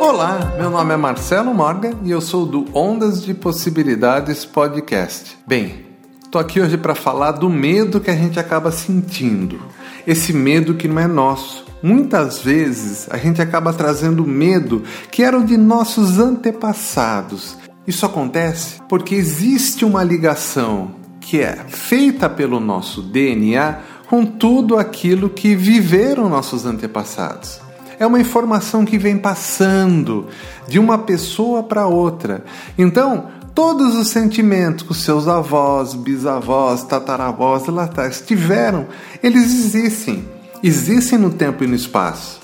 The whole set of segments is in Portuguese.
Olá, meu nome é Marcelo Morgan e eu sou do Ondas de Possibilidades Podcast. Bem, tô aqui hoje para falar do medo que a gente acaba sentindo. Esse medo que não é nosso. Muitas vezes a gente acaba trazendo medo que eram de nossos antepassados. Isso acontece porque existe uma ligação que é feita pelo nosso DNA com tudo aquilo que viveram nossos antepassados é uma informação que vem passando de uma pessoa para outra. Então, todos os sentimentos que os seus avós, bisavós, tataravós lá atrás tiveram, eles existem. Existem no tempo e no espaço.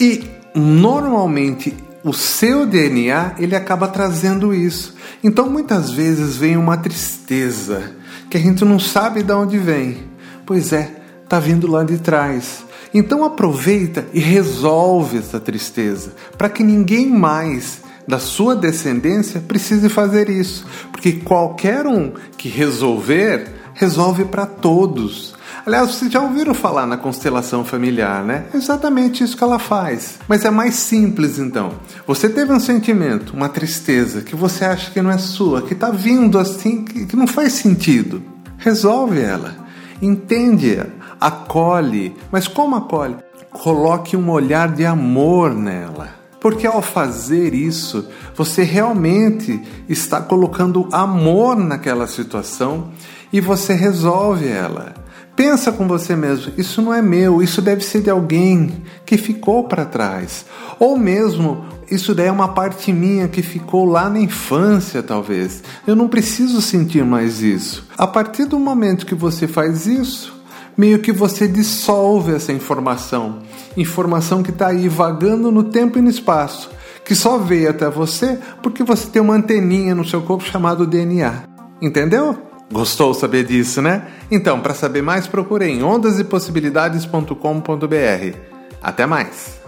E normalmente o seu DNA ele acaba trazendo isso. Então muitas vezes vem uma tristeza que a gente não sabe de onde vem. Pois é, tá vindo lá de trás. Então aproveita e resolve essa tristeza, para que ninguém mais da sua descendência precise fazer isso, porque qualquer um que resolver, resolve para todos. Aliás, vocês já ouviram falar na constelação familiar, né? É exatamente isso que ela faz. Mas é mais simples então. Você teve um sentimento, uma tristeza que você acha que não é sua, que está vindo assim, que não faz sentido. Resolve ela. Entende-a acolhe. Mas como acolhe? Coloque um olhar de amor nela. Porque ao fazer isso, você realmente está colocando amor naquela situação e você resolve ela. Pensa com você mesmo, isso não é meu, isso deve ser de alguém que ficou para trás. Ou mesmo, isso daí é uma parte minha que ficou lá na infância, talvez. Eu não preciso sentir mais isso. A partir do momento que você faz isso, meio que você dissolve essa informação. Informação que está aí vagando no tempo e no espaço, que só veio até você porque você tem uma anteninha no seu corpo chamado DNA. Entendeu? Gostou saber disso, né? Então, para saber mais, procure em ondasepossibilidades.com.br. Até mais!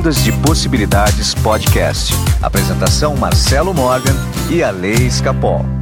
Ondas de Possibilidades Podcast. Apresentação Marcelo Morgan e a Lei Escapol.